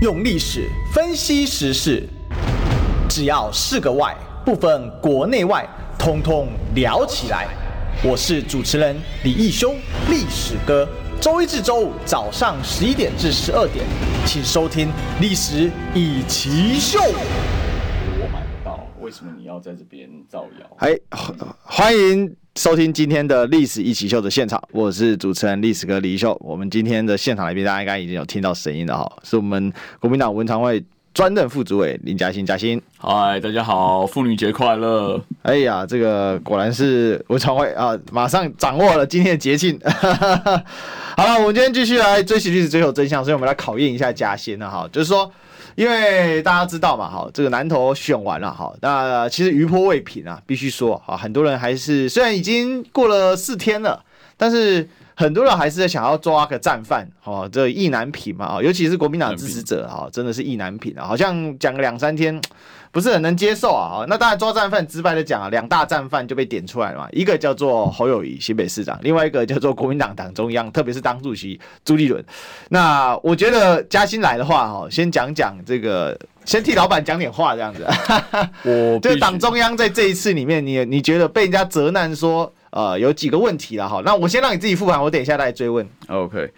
用历史分析时事，只要是个“外”，不分国内外，通通聊起来。我是主持人李义兄，历史哥。周一至周五早上十一点至十二点，请收听《历史以奇秀》。我买不到，为什么你要在这边造谣？哎，欢迎收听今天的《历史一起秀》的现场，我是主持人历史哥李义修。我们今天的现场来宾，大家应该已经有听到声音了哈，是我们国民党文传会。专任副主委林嘉欣。嘉欣，嗨，大家好，妇女节快乐！哎呀，这个果然是文传会啊，马上掌握了今天的节庆。好了，我们今天继续来追寻历史，追求真相，所以我们来考验一下嘉欣了哈，就是说，因为大家知道嘛，哈，这个南投选完了哈，那其实余波未平啊，必须说啊，很多人还是虽然已经过了四天了，但是。很多人还是想要抓个战犯，哈，这意难平嘛，尤其是国民党支持者，哈，真的是意难平啊，好像讲个两三天，不是很能接受啊。那当然抓战犯，直白的讲啊，两大战犯就被点出来了嘛，一个叫做侯友谊新北市长，另外一个叫做国民党党中央，特别是党主席朱立伦。那我觉得佳馨来的话，哈，先讲讲这个，先替老板讲点话，这样子。我就党中央在这一次里面，你你觉得被人家责难说？呃，有几个问题了哈，那我先让你自己复盘，我等一下再追问。OK，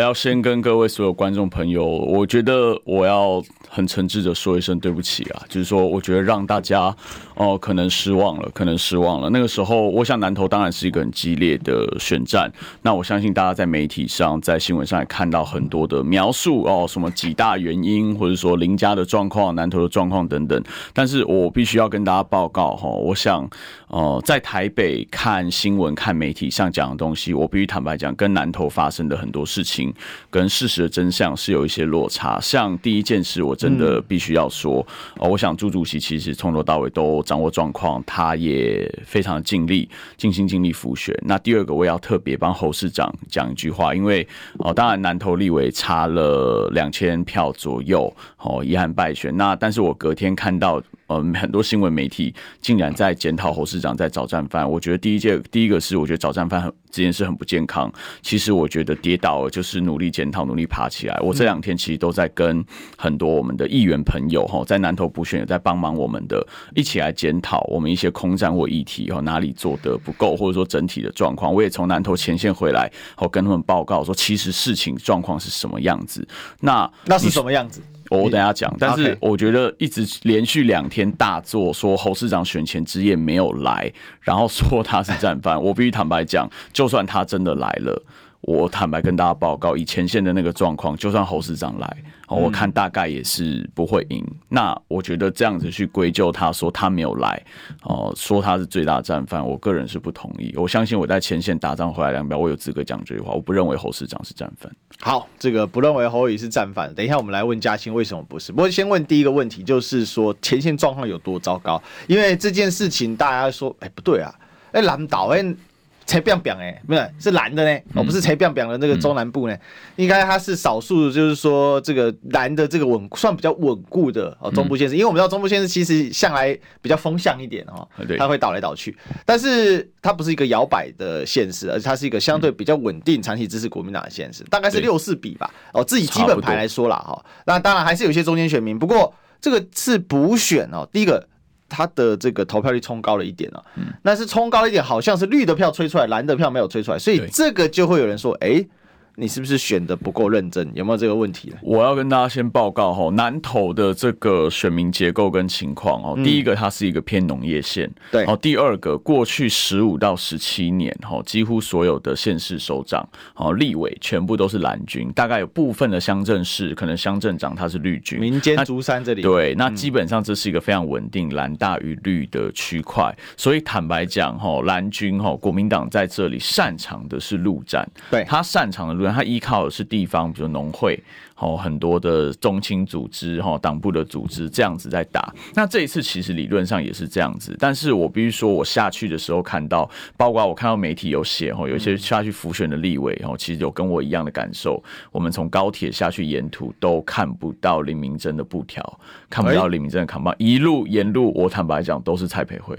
要先跟各位所有观众朋友，我觉得我要。很诚挚的说一声对不起啊，就是说，我觉得让大家哦、可能失望了，可能失望了。那个时候，我想南投当然是一个很激烈的选战。那我相信大家在媒体上、在新闻上也看到很多的描述哦，什么几大原因，或者说林家的状况、南投的状况等等。但是我必须要跟大家报告哈，我想呃，在台北看新闻、看媒体上讲的东西，我必须坦白讲，跟南投发生的很多事情跟事实的真相是有一些落差。像第一件事，我。真的必须要说，哦，我想朱主席其实从头到尾都掌握状况，他也非常尽力、尽心尽力辅选。那第二个，我也要特别帮侯市长讲一句话，因为哦，当然南投立委差了两千票左右，哦，遗憾败选。那但是我隔天看到。嗯，很多新闻媒体竟然在检讨侯市长在找战犯。我觉得第一届第一个是，我觉得找战犯很这件事很不健康。其实我觉得跌倒了就是努力检讨，努力爬起来。我这两天其实都在跟很多我们的议员朋友哈，在南投补选也在帮忙我们的，一起来检讨我们一些空战或议题哈，哪里做得不够，或者说整体的状况。我也从南投前线回来，我跟他们报告说，其实事情状况是什么样子。那那是什么样子？我等下讲，但是我觉得一直连续两天大作说侯市长选前之夜没有来，然后说他是战犯，我必须坦白讲，就算他真的来了。我坦白跟大家报告，以前线的那个状况，就算侯市长来，我看大概也是不会赢。那我觉得这样子去归咎他说他没有来，哦，说他是最大战犯，我个人是不同意。我相信我在前线打仗回来两表，我有资格讲这句话。我不认为侯市长是战犯。好，这个不认为侯宇是战犯。等一下我们来问嘉兴为什么不是。不过先问第一个问题，就是说前线状况有多糟糕？因为这件事情大家说，哎，不对啊，哎，蓝岛哎。才变变哎，不是是蓝的呢，哦，不是才变变的那个中南部呢，应该它是少数，就是说这个蓝的这个稳算比较稳固的哦中部县市，因为我们知道中部县市其实向来比较风向一点哦，它会倒来倒去，但是它不是一个摇摆的县市，而且它是一个相对比较稳定、长期支持国民党的县市，大概是六四比吧，哦，自己基本牌来说啦哈，那当然还是有些中间选民，不过这个是补选哦，第一个。他的这个投票率冲高了一点啊，嗯，那是冲高了一点，好像是绿的票吹出来，蓝的票没有吹出来，所以这个就会有人说，哎。你是不是选的不够认真？有没有这个问题呢？我要跟大家先报告哈，南投的这个选民结构跟情况哦。第一个，它是一个偏农业县，对。哦，第二个，过去十五到十七年哈，几乎所有的县市首长哦、立委全部都是蓝军，大概有部分的乡镇市可能乡镇长他是绿军。民间竹山这里对，那基本上这是一个非常稳定蓝大于绿的区块。所以坦白讲哈，蓝军哈，国民党在这里擅长的是陆战，对他擅长的陆。他依靠的是地方，比如农会，哦，很多的中青组织，哈，党部的组织这样子在打。那这一次其实理论上也是这样子，但是我必须说，我下去的时候看到，包括我看到媒体有写，哈，有些下去浮选的立委，哈，其实有跟我一样的感受。我们从高铁下去，沿途都看不到林明珍的布条，看不到林明珍的扛棒，一路沿路，我坦白讲都是蔡培慧。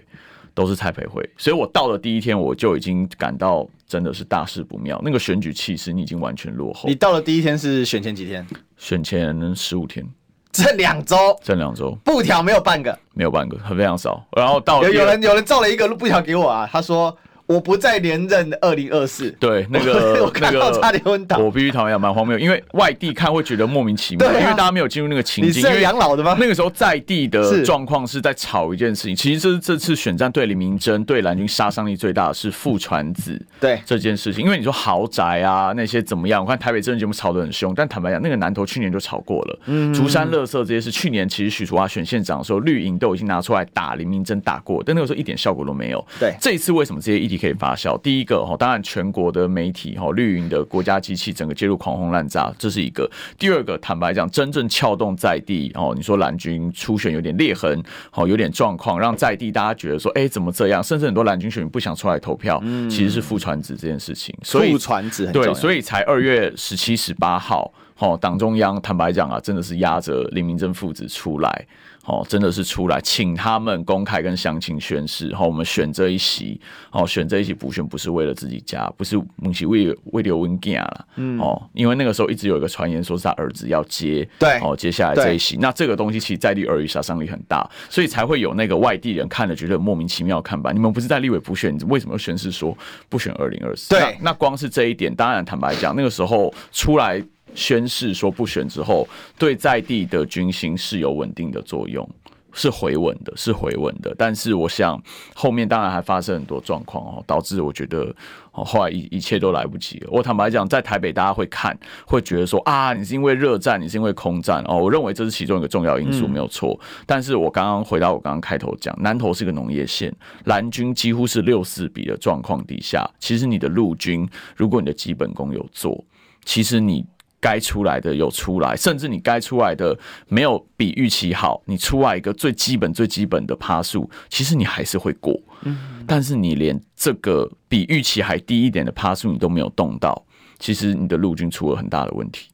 都是蔡培慧。所以我到了第一天，我就已经感到真的是大事不妙。那个选举气势，你已经完全落后。你到了第一天是选前几天？选前十五天，这两周，这两周布条没有半个，没有半个，很非常少。然后到有人有人造了一个布条给我啊，他说。我不再连任二零二四。对，那个 我看到差点昏倒。我必须讨厌，蛮荒谬，因为外地看会觉得莫名其妙，因为大家没有进入那个情境。你是养老的吗？那个时候在地的状况是在吵一件事情。其实这这次选战对李明珍对蓝军杀伤力最大的是傅传子对这件事情。因为你说豪宅啊那些怎么样？我看台北政治节目吵得很凶，但坦白讲，那个南投去年就吵过了。嗯。竹山乐色这些是去年其实许淑华选县长的时候，绿营都已经拿出来打林明珍打过，但那个时候一点效果都没有。对。这一次为什么这些议题可以发酵？第一。个哈，当然全国的媒体哈，绿营的国家机器整个介入狂轰滥炸，这是一个。第二个，坦白讲，真正撬动在地哦，你说蓝军初选有点裂痕，好有点状况，让在地大家觉得说，哎，怎么这样？甚至很多蓝军选民不想出来投票，其实是副传子这件事情。所以副传子对，所以才二月十七、十八号，好，党中央坦白讲啊，真的是压着林明珍父子出来。哦，真的是出来请他们公开跟乡亲宣誓。好，我们选这一席，哦，选这一席补选不是为了自己家，不是不是为为刘文健了。嗯，哦，因为那个时候一直有一个传言说是他儿子要接，对，哦，接下来这一席，那这个东西其实在地而语杀伤力很大，所以才会有那个外地人看了觉得莫名其妙看吧。你们不是在立委补选，你为什么宣誓说不选二零二四？对，那光是这一点，当然坦白讲，那个时候出来。宣誓说不选之后，对在地的军心是有稳定的作用，是回稳的，是回稳的。但是我想后面当然还发生很多状况哦，导致我觉得哦后来一一切都来不及了。我坦白讲，在台北大家会看，会觉得说啊，你是因为热战，你是因为空战哦。我认为这是其中一个重要因素，没有错。但是我刚刚回到我刚刚开头讲，南投是个农业县，蓝军几乎是六四比的状况底下，其实你的陆军，如果你的基本功有做，其实你。该出来的有出来，甚至你该出来的没有比预期好，你出来一个最基本最基本的趴数，其实你还是会过。嗯，但是你连这个比预期还低一点的趴数你都没有动到，其实你的陆军出了很大的问题。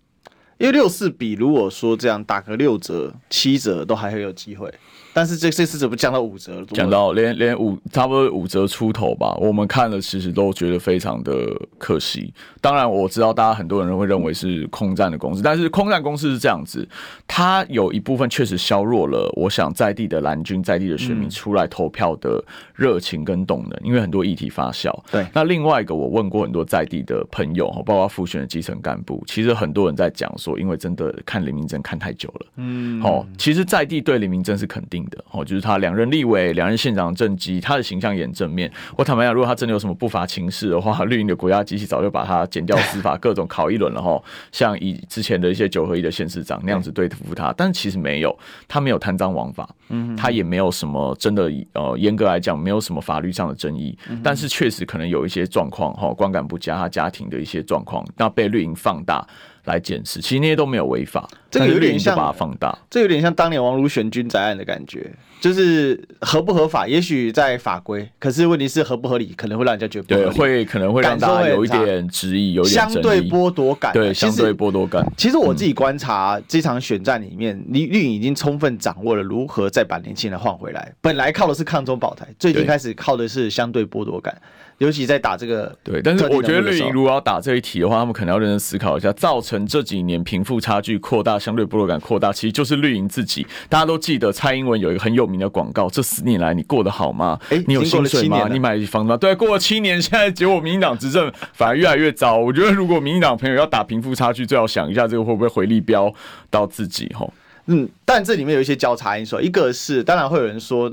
因为六四比，如果说这样打个六折、七折都还会有机会。但是这这次怎么降到五折了？降到连连五差不多五折出头吧。我们看了其实都觉得非常的可惜。当然我知道大家很多人会认为是空战的公司，但是空战公司是这样子，它有一部分确实削弱了我想在地的蓝军在地的选民出来投票的热情跟动能，因为很多议题发酵。对。那另外一个我问过很多在地的朋友，包括复选的基层干部，其实很多人在讲说，因为真的看李明珍看太久了。嗯。哦，其实在地对李明珍是肯定的哦，就是他两任立委、两任县长政绩，他的形象也很正面。我坦白讲，如果他真的有什么不法情事的话，绿营的国家机器早就把他剪掉司法，各种考一轮了哈。像以之前的一些九合一的县市长那样子对付他，但是其实没有，他没有贪赃枉法，嗯，他也没有什么真的呃，严格来讲没有什么法律上的争议，但是确实可能有一些状况哈，观感不佳，他家庭的一些状况，那被绿营放大。来检视，其实那些都没有违法，这个有点像把它放大，这有点像当年王如玄军宅案的感觉，就是合不合法，也许在法规，可是问题是合不合理，可能会让人家觉得不合理，对，会可能会让大家有一点质疑，有点相对剥夺感，对，相对剥夺感。其实我自己观察这场选战里面，绿营已经充分掌握了如何再把年轻人换回来。本来靠的是抗中保台，最近开始靠的是相对剥夺感。尤其在打这个对，但是我觉得绿营如果要打这一题的话，他们可能要认真思考一下，造成这几年贫富差距扩大、相对剥夺感扩大，其实就是绿营自己。大家都记得蔡英文有一个很有名的广告：“这十年来你过得好吗？欸、你有薪水吗？你买房子吗？”对，过了七年，现在结果民进党执政反而越来越糟。我觉得如果民进党朋友要打贫富差距，最好想一下这个会不会回力标到自己吼。嗯，但这里面有一些交叉因素，一个是当然会有人说，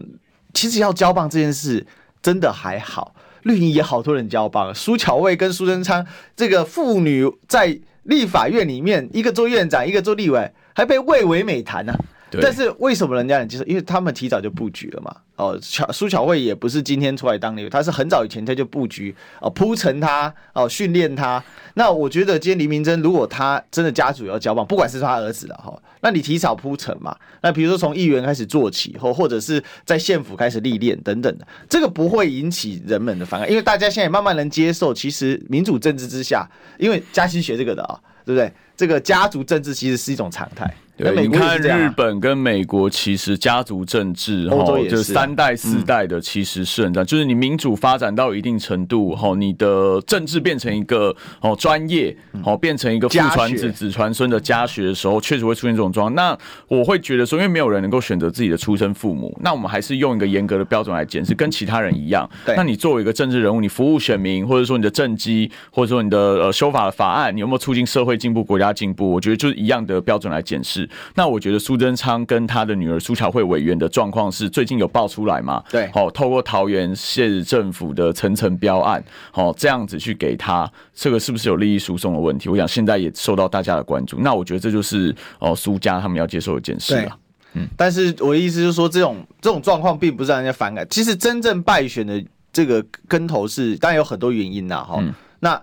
其实要交棒这件事真的还好。绿营也好多人交棒，苏巧慧跟苏贞昌这个妇女在立法院里面，一个做院长，一个做立委，还被蔚为美谈呢、但是为什么人家能接受？因为他们提早就布局了嘛。哦，巧苏巧慧也不是今天出来当立委，他是很早以前他就布局哦，铺陈他哦，训练他。那我觉得今天黎明真如果他真的家族要交棒，不管是他儿子的哈，那你提早铺陈嘛。那比如说从议员开始做起，或或者是在县府开始历练等等的，这个不会引起人们的反感，因为大家现在慢慢能接受，其实民主政治之下，因为嘉欣学这个的啊，对不对？这个家族政治其实是一种常态。对，你看日本跟美国，其实家族政治哈，就是三代四代的，其实是很这样。就是你民主发展到一定程度哈，你的政治变成一个哦专业，哦变成一个父传子子传孙的家学的时候，确实会出现这种状况。那我会觉得说，因为没有人能够选择自己的出生父母，那我们还是用一个严格的标准来检视，跟其他人一样。那你作为一个政治人物，你服务选民，或者说你的政绩，或者说你的呃修法的法案，你有没有促进社会进步、国家进步？我觉得就是一样的标准来检视。那我觉得苏贞昌跟他的女儿苏巧慧委员的状况是最近有爆出来嘛？对，好，透过桃园县政府的层层标案，好，这样子去给他，这个是不是有利益输送的问题？我想现在也受到大家的关注。那我觉得这就是哦苏家他们要接受的一件事了。嗯，但是我的意思就是说，这种这种状况并不是让人家反感。其实真正败选的这个跟头是，当然有很多原因呐，哈、嗯。那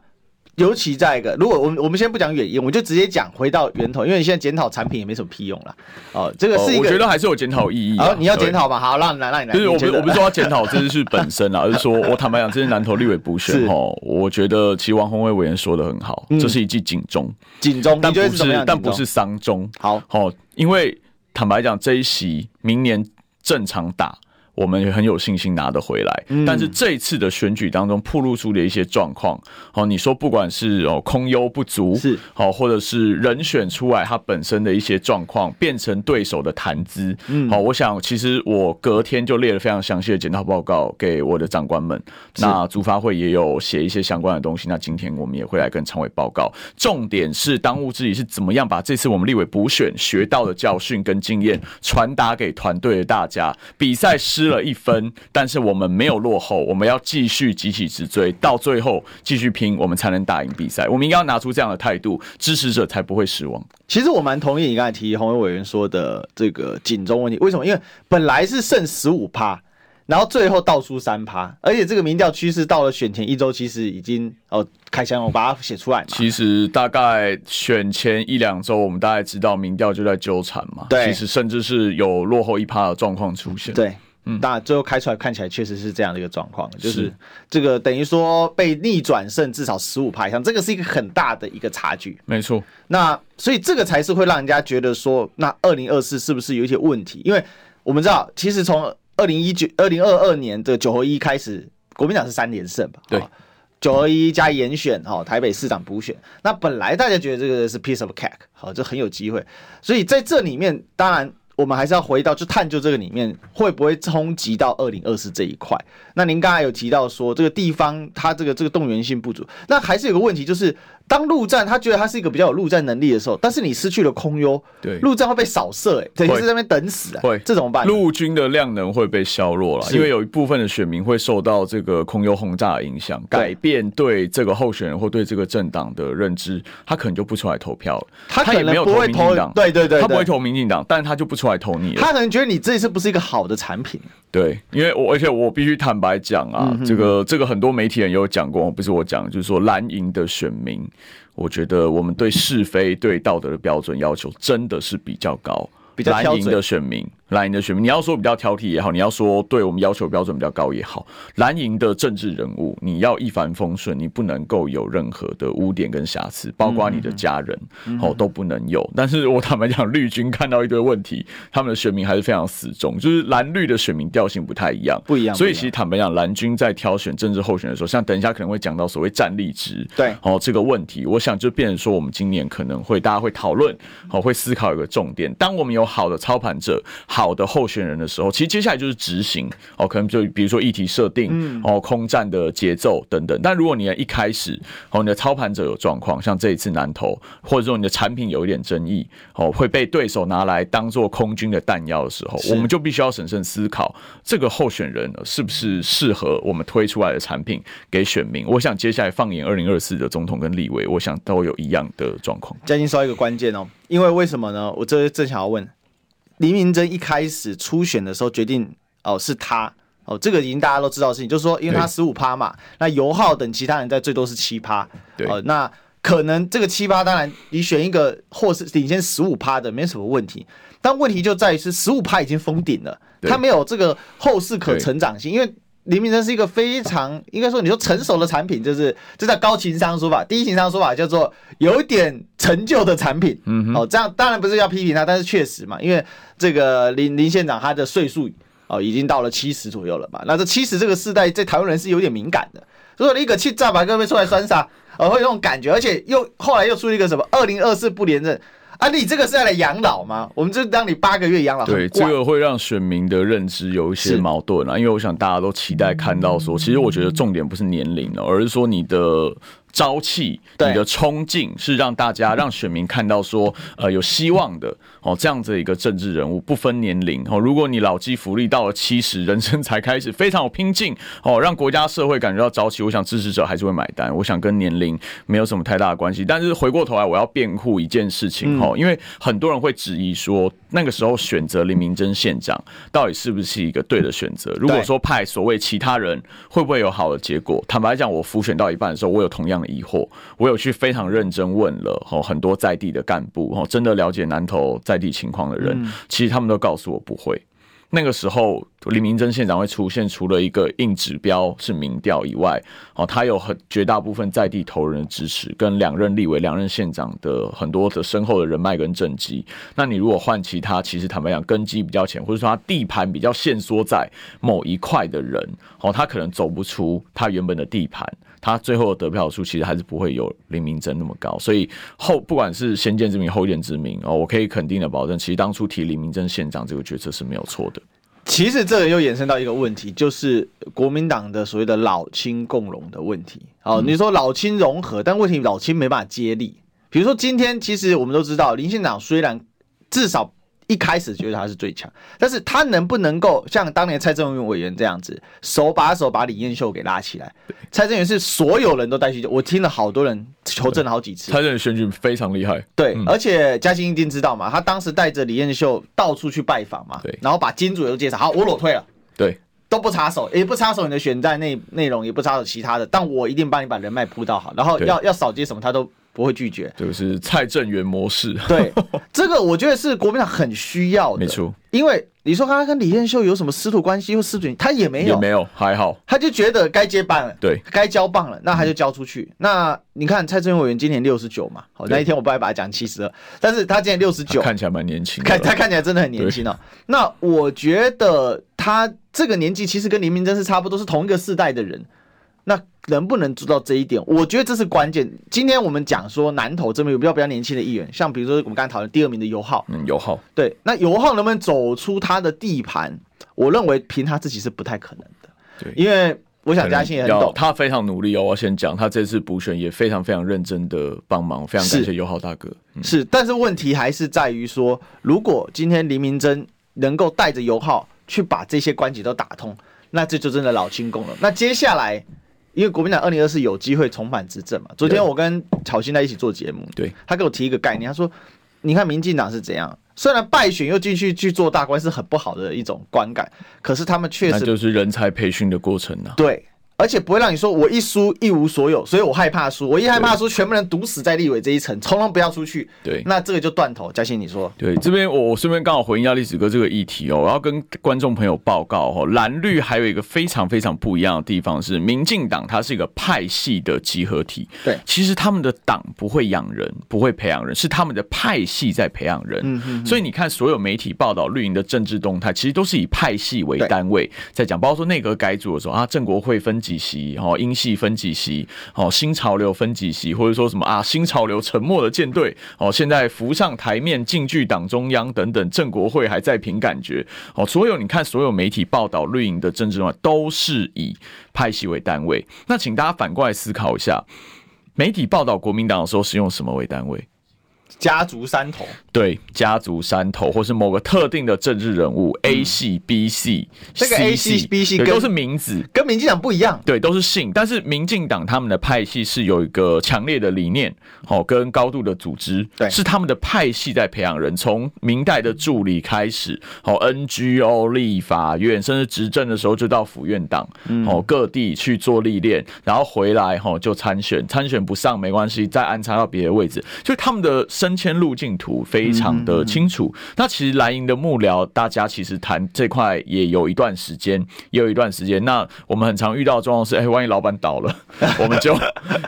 尤其在一个，如果我们我们先不讲原因，我就直接讲回到源头，因为你现在检讨产品也没什么屁用了。哦，这个是一个，我觉得还是有检讨意义。好，你要检讨吧？好，让你来，让你来。就是我不我不是说要检讨这件事本身啊，而是说我坦白讲，这是南投立委补选哦，我觉得其实王宏威委员说的很好，这是一记警钟，警钟，但不是但不是丧钟。好，好，因为坦白讲，这一席明年正常打。我们也很有信心拿得回来，但是这一次的选举当中暴露出的一些状况，好，你说不管是哦空优不足，是。好，或者是人选出来他本身的一些状况变成对手的谈资，嗯，好，我想其实我隔天就列了非常详细的检讨报告给我的长官们，那主发会也有写一些相关的东西，那今天我们也会来跟常委报告，重点是当务之急是怎么样把这次我们立委补选学到的教训跟经验传达给团队的大家，比赛失。失了一分，但是我们没有落后，我们要继续急起直追，到最后继续拼，我们才能打赢比赛。我们应该要拿出这样的态度，支持者才不会失望。其实我蛮同意你刚才提洪伟委员说的这个警钟问题。为什么？因为本来是剩十五趴，然后最后倒出三趴，而且这个民调趋势到了选前一周，其实已经哦开箱，我把它写出来嘛。其实大概选前一两周，我们大概知道民调就在纠缠嘛。对，其实甚至是有落后一趴的状况出现。对。嗯，当然，最后开出来看起来确实是这样的一个状况，就是这个等于说被逆转胜至少十五趴以上，这个是一个很大的一个差距。没错，那所以这个才是会让人家觉得说，那二零二四是不是有一些问题？因为我们知道，其实从二零一九、二零二二年的九合一开始，国民党是三连胜吧？对，九合一加严选哈，台北市长补选，那本来大家觉得这个是 piece of cake，好，这很有机会。所以在这里面，当然。我们还是要回到，去探究这个里面会不会冲击到二零二四这一块。那您刚才有提到说，这个地方它这个这个动员性不足，那还是有个问题就是。当陆战，他觉得他是一个比较有陆战能力的时候，但是你失去了空优，对，陆战会被扫射，哎，等于是在那边等死啊，会，这怎么办？陆军的量能会被削弱了，因为有一部分的选民会受到这个空优轰炸的影响，改变对这个候选人或对这个政党的认知，他可能就不出来投票了，他可能不会投，对对对，他不会投民进党，但是他就不出来投你了，他可能觉得你这一次不是一个好的产品，对，因为我而且我必须坦白讲啊，这个这个很多媒体人也有讲过，不是我讲，就是说蓝营的选民。我觉得我们对是非、对道德的标准要求真的是比较高，比较蓝营的选民。蓝营的选民，你要说比较挑剔也好，你要说对我们要求标准比较高也好，蓝营的政治人物，你要一帆风顺，你不能够有任何的污点跟瑕疵，包括你的家人，哦都不能有。但是我坦白讲，绿军看到一堆问题，他们的选民还是非常死忠，就是蓝绿的选民调性不太一样，不一样。所以其实坦白讲，蓝军在挑选政治候选的时候，像等一下可能会讲到所谓战力值，对，哦这个问题，我想就变成说，我们今年可能会大家会讨论，哦会思考一个重点，当我们有好的操盘者。好的候选人的时候，其实接下来就是执行哦，可能就比如说议题设定哦，空战的节奏等等。但如果你一开始哦，你的操盘者有状况，像这一次南投，或者说你的产品有一点争议哦，会被对手拿来当做空军的弹药的时候，我们就必须要审慎思考这个候选人是不是适合我们推出来的产品给选民。我想接下来放眼二零二四的总统跟立委，我想都有一样的状况。嘉欣说一个关键哦，因为为什么呢？我这正想要问。林明真一开始初选的时候决定哦是他。哦，这个已经大家都知道的事情，就是说因为他十五趴嘛，那尤浩等其他人在最多是七趴，对，哦，那可能这个七趴当然你选一个或是领先十五趴的没什么问题，但问题就在于是十五趴已经封顶了，他没有这个后市可成长性，因为林明溱是一个非常应该说你说成熟的产品，就是这叫高情商说法。低情商说法叫做有点成就的产品。嗯，哦，这样当然不是要批评他，但是确实嘛，因为这个林林县长他的岁数哦已经到了七十左右了嘛。那这七十这个世代在台湾人是有点敏感的，如果你一个气炸把各位出来酸杀，哦会有那种感觉，而且又后来又出一个什么二零二四不连任。啊，你这个是要来养老吗？我们就当你八个月养老。对，这个会让选民的认知有一些矛盾啊，因为我想大家都期待看到说，其实我觉得重点不是年龄了，而是说你的。朝气，你的冲劲是让大家、让选民看到说，呃，有希望的哦，这样子一个政治人物，不分年龄哦。如果你老骥伏枥到了七十，人生才开始，非常有拼劲哦，让国家社会感觉到朝气，我想支持者还是会买单。我想跟年龄没有什么太大的关系。但是回过头来，我要辩护一件事情哦，因为很多人会质疑说，那个时候选择林明珍县长到底是不是一个对的选择？如果说派所谓其他人，会不会有好的结果？坦白讲，我浮选到一半的时候，我有同样的。疑惑，我有去非常认真问了哦，很多在地的干部哦，真的了解南投在地情况的人，其实他们都告诉我不会。那个时候，林明珍县长会出现，除了一个硬指标是民调以外，哦，他有很绝大部分在地头人的支持，跟两任立委、两任县长的很多的深厚的人脉跟政绩。那你如果换其他，其实坦白讲，根基比较浅，或者说他地盘比较限缩在某一块的人，哦，他可能走不出他原本的地盘。他最后的得票数其实还是不会有林明珍那么高，所以后不管是先见之明后见之明哦，我可以肯定的保证，其实当初提林明珍县长这个决策是没有错的。其实这个又衍生到一个问题，就是国民党的所谓的老青共荣的问题。哦，你说老青融合，但问题老青没办法接力。比如说今天，其实我们都知道林县长虽然至少。一开始觉得他是最强，但是他能不能够像当年蔡正元委员这样子，手把手把李彦秀给拉起来？蔡正元是所有人都带去，我听了好多人求证了好几次。蔡正元选举非常厉害，对，嗯、而且嘉欣一定知道嘛，他当时带着李彦秀到处去拜访嘛，对，然后把金主也都介绍好，我裸退了，对，都不插手，也不插手你的选战内内容，也不插手其他的，但我一定帮你把人脉铺到好，然后要要扫街什么他都。不会拒绝，就是蔡正元模式。对，这个我觉得是国民党很需要的，没错。因为你说他跟李彦秀有什么师徒关系或师徒，他也没有，也没有，还好。他就觉得该接棒了，对，该交棒了，那他就交出去。嗯、那你看蔡正元委员今年六十九嘛，好，那一天我不爱把他讲七十二，但是他今年六十九，看起来蛮年轻，看他看起来真的很年轻哦。那我觉得他这个年纪其实跟林明真是差不多，是同一个世代的人。那能不能做到这一点？我觉得这是关键。今天我们讲说南投这边有比较比较年轻的议员，像比如说我们刚才讨论第二名的游浩，嗯，游浩，对，那游浩能不能走出他的地盘？我认为凭他自己是不太可能的。对，因为我想嘉欣也很懂，他非常努力哦。我先讲，他这次补选也非常非常认真的帮忙，非常感谢游浩大哥。是，嗯、是，但是问题还是在于说，如果今天黎明真能够带着游浩去把这些关节都打通，那这就真的老轻功了。那接下来。因为国民党二零二四有机会重返执政嘛？昨天我跟巧心在一起做节目，对，他给我提一个概念，他说：“你看民进党是怎样，虽然败选又继续去做大官，是很不好的一种观感，可是他们确实就是人才培训的过程呢、啊。”对。而且不会让你说我一输一无所有，所以我害怕输。我一害怕输，全部人堵死在立委这一层，从来不要出去。对，那这个就断头。嘉欣，你说？对，这边我我顺便刚好回应一下历史哥这个议题哦。我要跟观众朋友报告哦，蓝绿还有一个非常非常不一样的地方是，民进党它是一个派系的集合体。对，其实他们的党不会养人，不会培养人，是他们的派系在培养人。嗯嗯。所以你看，所有媒体报道绿营的政治动态，其实都是以派系为单位在讲。包括说内阁改组的时候啊，郑国会分几席哦。英系分几席，哦，新潮流分几席，或者说什么啊，新潮流沉默的舰队，哦，现在浮上台面，进驻党中央等等，正国会还在凭感觉，哦，所有你看，所有媒体报道绿营的政治的话，都是以派系为单位。那请大家反过来思考一下，媒体报道国民党的时候是用什么为单位？家族山头，对，家族山头，或是某个特定的政治人物、嗯、A 系、B 系，这个 A 系、B 系都是名字，跟民进党不一样，对，都是姓，但是民进党他们的派系是有一个强烈的理念，哦，跟高度的组织，对，是他们的派系在培养人，从明代的助理开始，哦，NGO、立法院，甚至执政的时候就到府院党，哦，各地去做历练，然后回来，哦，就参选，参选不上没关系，再安插到别的位置，就他们的。升迁路径图非常的清楚。嗯、那其实蓝营的幕僚，大家其实谈这块也有一段时间，也有一段时间。那我们很常遇到的状况是，哎、欸，万一老板倒了，我们就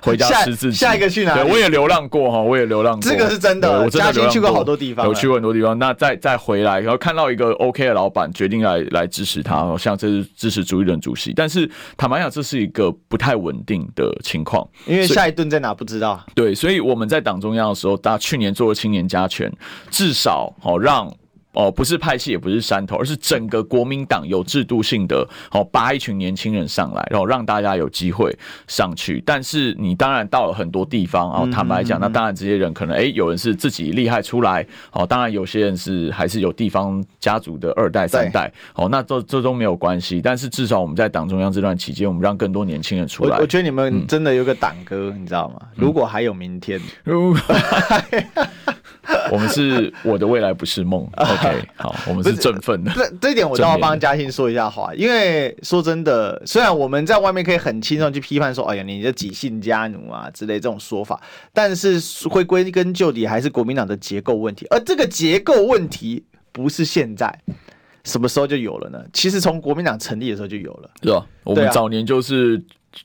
回家吃自己。下一个去哪里？对，我也流浪过哈，我也流浪过。这个是真的，我真的去过好多地方，有去过很多地方。那再再回来，然后看到一个 OK 的老板，决定来来支持他，像这是支持朱立伦主席。但是坦白讲，这是一个不太稳定的情况，因为下一顿在哪不知道。对，所以我们在党中央的时候，大家去年做了青年加权，至少哦让。哦，不是派系，也不是山头，而是整个国民党有制度性的，哦，扒一群年轻人上来，然后让大家有机会上去。但是你当然到了很多地方，哦，坦白讲，那当然这些人可能，哎，有人是自己厉害出来，哦，当然有些人是还是有地方家族的二代三代，哦，那这这都没有关系。但是至少我们在党中央这段期间，我们让更多年轻人出来。我，我觉得你们真的有个党歌，你知道吗？如果还有明天，如果。我们是我的未来不是梦，OK，好，我们是振奋的。这这一点我都要帮嘉欣说一下话，因为说真的，虽然我们在外面可以很轻松去批判说，哎呀，你这几姓家奴啊之类这种说法，但是会归根究底还是国民党的结构问题，而这个结构问题不是现在，什么时候就有了呢？其实从国民党成立的时候就有了，是吧？我们早年就是。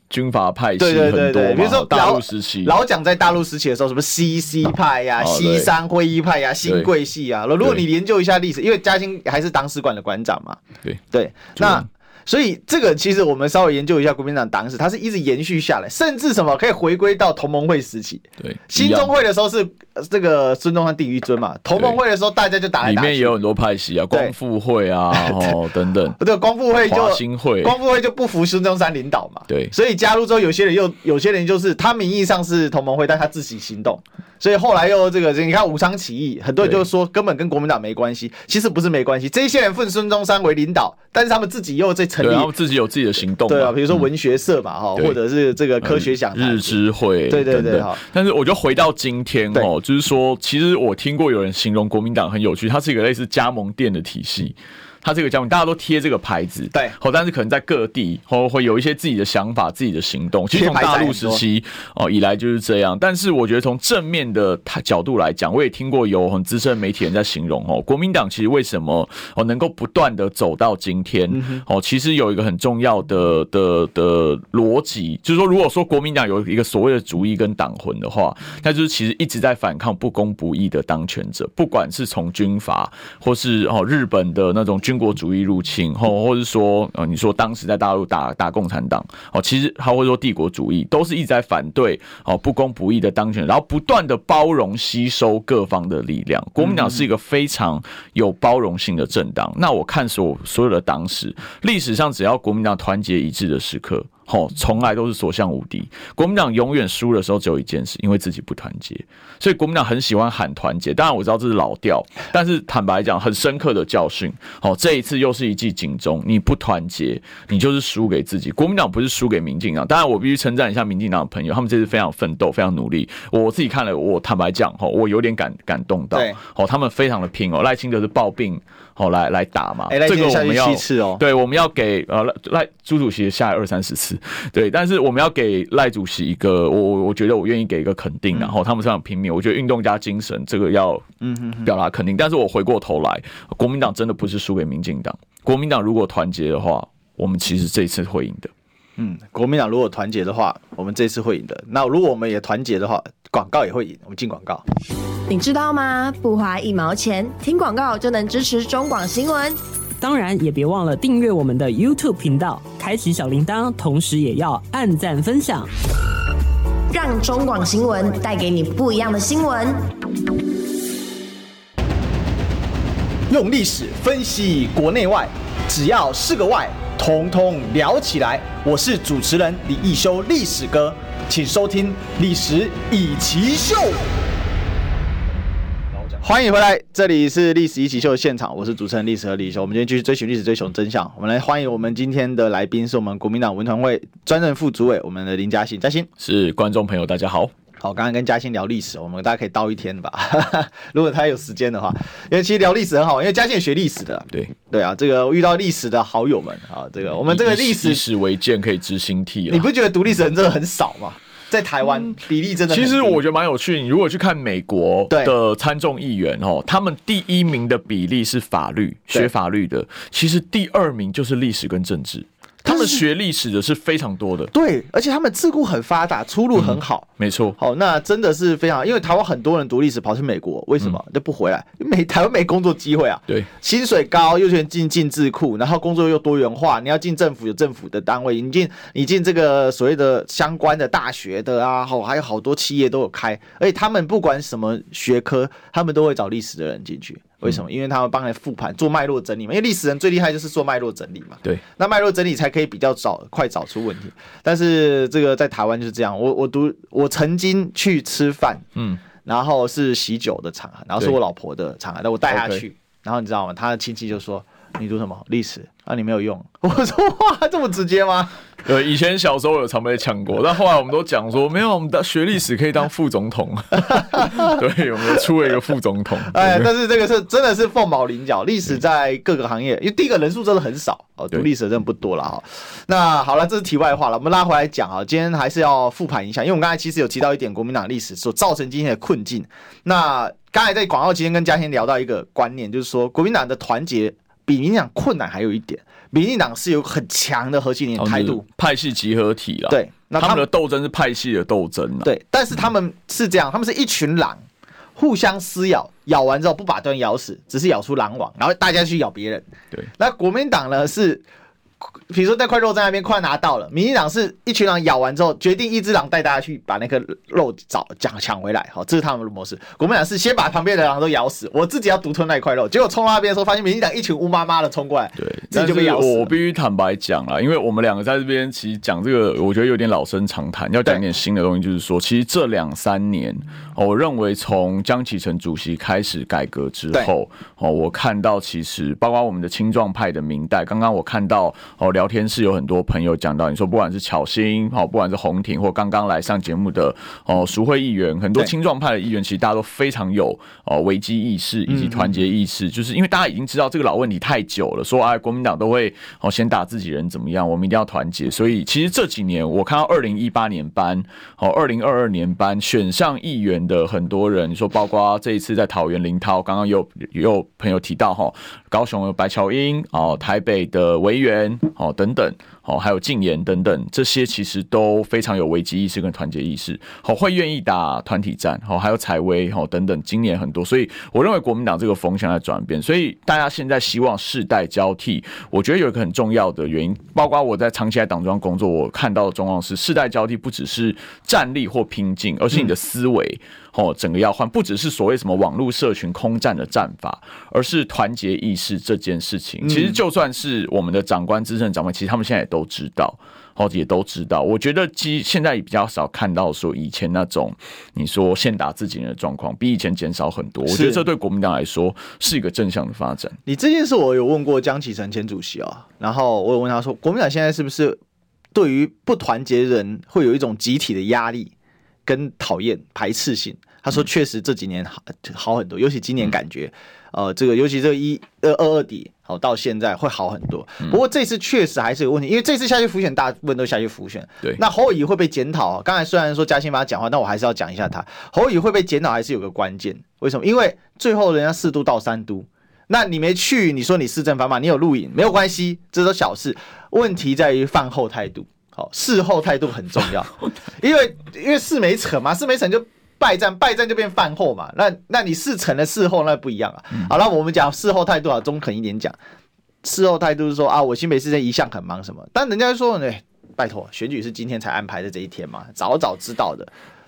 军阀派系很多嘛，对对对对，比如说大陆时期，老蒋在大陆时期的时候，什么西西派呀、啊、西山会议派呀、啊、新贵系啊，如果你研究一下历史，因为嘉兴还是党史馆的馆长嘛，对。对，那。所以这个其实我们稍微研究一下国民党党史，它是一直延续下来，甚至什么可以回归到同盟会时期。对，新中会的时候是这个孙中山定一尊嘛，同盟会的时候大家就打来打去。里面也有很多派系啊，光复会啊，哦等等。不对，光复会就兴会，光复会就不服孙中山领导嘛。对，所以加入之后，有些人又有些人就是他名义上是同盟会，但他自己行动。所以后来又这个，你看武昌起义，很多人就说根本跟国民党没关系，其实不是没关系。这些人奉孙中山为领导，但是他们自己又在成立，然后自己有自己的行动。对啊，比如说文学社嘛，哈、嗯，或者是这个科学奖日之会，对对对。但是我就回到今天哦，就是说，其实我听过有人形容国民党很有趣，它是一个类似加盟店的体系。他这个项目，大家都贴这个牌子，对，好，但是可能在各地，哦会有一些自己的想法、自己的行动。其实从大陆时期哦以来就是这样。但是我觉得从正面的角度来讲，我也听过有很资深媒体人在形容哦，国民党其实为什么哦能够不断的走到今天哦，其实有一个很重要的的的逻辑，就是说，如果说国民党有一个所谓的主义跟党魂的话，那就是其实一直在反抗不公不义的当权者，不管是从军阀或是哦日本的那种军。军国主义入侵，或或者说，呃，你说当时在大陆打打共产党，哦，其实他会说帝国主义，都是一直在反对哦不公不义的当权，然后不断的包容吸收各方的力量。国民党是一个非常有包容性的政党。那我看所所有的党史，历史上只要国民党团结一致的时刻。哦，从来都是所向无敌。国民党永远输的时候只有一件事，因为自己不团结。所以国民党很喜欢喊团结。当然我知道这是老调，但是坦白讲，很深刻的教训。好，这一次又是一记警钟。你不团结，你就是输给自己。国民党不是输给民进党。当然，我必须称赞一下民进党的朋友，他们这次非常奋斗，非常努力。我自己看了，我坦白讲，哈，我有点感感动到。哦，他们非常的拼哦。赖清德是抱病。好，来来打嘛，这个我们要对，我们要给呃赖赖朱主席下二三十次，对，但是我们要给赖主席一个，我我我觉得我愿意给一个肯定，然后他们这样拼命，我觉得运动家精神这个要嗯表达肯定，但是我回过头来，国民党真的不是输给民进党，国民党如果团结的话，我们其实这一次会赢的。嗯，国民党如果团结的话，我们这次会赢的。那如果我们也团结的话，广告也会赢。我们进广告。你知道吗？不花一毛钱，听广告就能支持中广新闻。当然，也别忘了订阅我们的 YouTube 频道，开启小铃铛，同时也要按赞分享，让中广新闻带给你不一样的新闻。用历史分析国内外，只要是个“外”。通通聊起来！我是主持人李一修，历史哥，请收听《历史以奇秀》。欢迎回来，这里是《历史一起秀》的现场，我是主持人历史和李易修。我们今天继续追寻历史，追寻真相。我们来欢迎我们今天的来宾，是我们国民党文团会专任副主委，我们的林嘉欣。嘉欣是观众朋友，大家好。好，刚刚跟嘉欣聊历史，我们大家可以叨一天吧，如果他有时间的话，因为其实聊历史很好，因为嘉欣也学历史的，对对啊，这个遇到历史的好友们啊，这个我们这个历史以史为鉴，可以知兴替。你不觉得读历史人真的很少吗？在台湾比例真的。其实我觉得蛮有趣。你如果去看美国的参众议员哦，他们第一名的比例是法律，学法律的。其实第二名就是历史跟政治。他们学历史的是非常多的，对，而且他们智库很发达，出路很好，没错。好，那真的是非常，因为台湾很多人读历史跑去美国，为什么就不回来？美台湾没工作机会啊，对，薪水高，又选进进智库，然后工作又多元化，你要进政府有政府的单位，你进你进这个所谓的相关的大学的啊，好，还有好多企业都有开，而且他们不管什么学科，他们都会找历史的人进去。为什么？因为他们帮你复盘、做脉络整理嘛。因为历史人最厉害就是做脉络整理嘛。对，那脉络整理才可以比较早、快找出问题。但是这个在台湾就是这样。我我读我曾经去吃饭，嗯，然后是喜酒的场合，然后是我老婆的场合，那我带她去，然后你知道吗？她的亲戚就说：“你读什么历史？啊，你没有用。”我说：“哇，这么直接吗？”对，以前小时候有常被呛过，但后来我们都讲说，没有，我们的学历史可以当副总统。对，我们出了一个副总统。哎，但是这个是真的是凤毛麟角，历史在各个行业，因为第一个人数真的很少哦，读历史的真的不多了哈。那好了，这是题外话了，我们拉回来讲啊，今天还是要复盘一下，因为我们刚才其实有提到一点国民党历史所造成今天的困境。那刚才在广告期间跟嘉欣聊到一个观念，就是说国民党的团结比民进党困难还有一点。民进党是有很强的核心的态度，派系集合体啦。对，那他们，的斗争是派系的斗争。对，但是他们是这样，他们是一群狼，互相撕咬，咬完之后不把对方咬死，只是咬出狼王，然后大家去咬别人。对，那国民党呢是。比如说那块肉在那边快拿到了，民进党是一群狼咬完之后，决定一只狼带大家去把那个肉找抢抢回来，好，这是他们的模式。国民党是先把旁边的狼都咬死，我自己要独吞那一块肉。结果冲到那边的时候，发现民进党一群乌妈妈的冲过来，对，自己就被咬死。我必须坦白讲了，因为我们两个在这边其实讲这个，我觉得有点老生常谈，要讲点新的东西，就是说，其实这两三年，我认为从江启臣主席开始改革之后，哦，我看到其实包括我们的青壮派的明代，刚刚我看到。哦，聊天室有很多朋友讲到，你说不管是巧心，好，不管是红婷，或刚刚来上节目的哦，淑慧议员，很多青壮派的议员，其实大家都非常有哦危机意识以及团结意识，就是因为大家已经知道这个老问题太久了，说哎，国民党都会哦先打自己人怎么样，我们一定要团结。所以其实这几年我看到二零一八年班哦，二零二二年班选上议员的很多人，你说包括这一次在桃园林涛，刚刚有有朋友提到哈，高雄的白乔英哦，台北的维园。哦，等等，哦，还有禁言等等，这些其实都非常有危机意识跟团结意识，好，会愿意打团体战，好，还有采薇，好，等等，今年很多，所以我认为国民党这个风向在转变，所以大家现在希望世代交替，我觉得有一个很重要的原因，包括我在长期在党中央工作，我看到的状况是，世代交替不只是战力或拼劲，而是你的思维。嗯哦，整个要换，不只是所谓什么网络社群空战的战法，而是团结意识这件事情。其实就算是我们的长官、资深长官，其实他们现在也都知道，哦，也都知道。我觉得，其实现在也比较少看到说以前那种你说先打自己人的状况，比以前减少很多。我觉得这对国民党来说是一个正向的发展。你这件事，我有问过江启臣前主席啊，然后我有问他说，国民党现在是不是对于不团结人会有一种集体的压力？跟讨厌排斥性，他说确实这几年好好很多，尤其今年感觉，呃，这个尤其这个一二二二底好到现在会好很多。不过这次确实还是有问题，因为这次下去浮选，大部分都下去浮选。对，那侯友宜会被检讨啊。刚才虽然说嘉欣帮他讲话，但我还是要讲一下他侯友宜会被检讨，还是有个关键。为什么？因为最后人家四都到三都，那你没去，你说你市政繁忙，你有录影没有关系，这都小事。问题在于饭后态度。好，事后态度很重要，因为因为事没成嘛，事没成就败战，败战就变饭后嘛。那那你事成了，事后那不一样啊。好了，我们讲事后态度啊，中肯一点讲，事后态度是说啊，我新北市政一向很忙什么，但人家说呢，欸，拜托，选举是今天才安排的这一天嘛，早早知道的，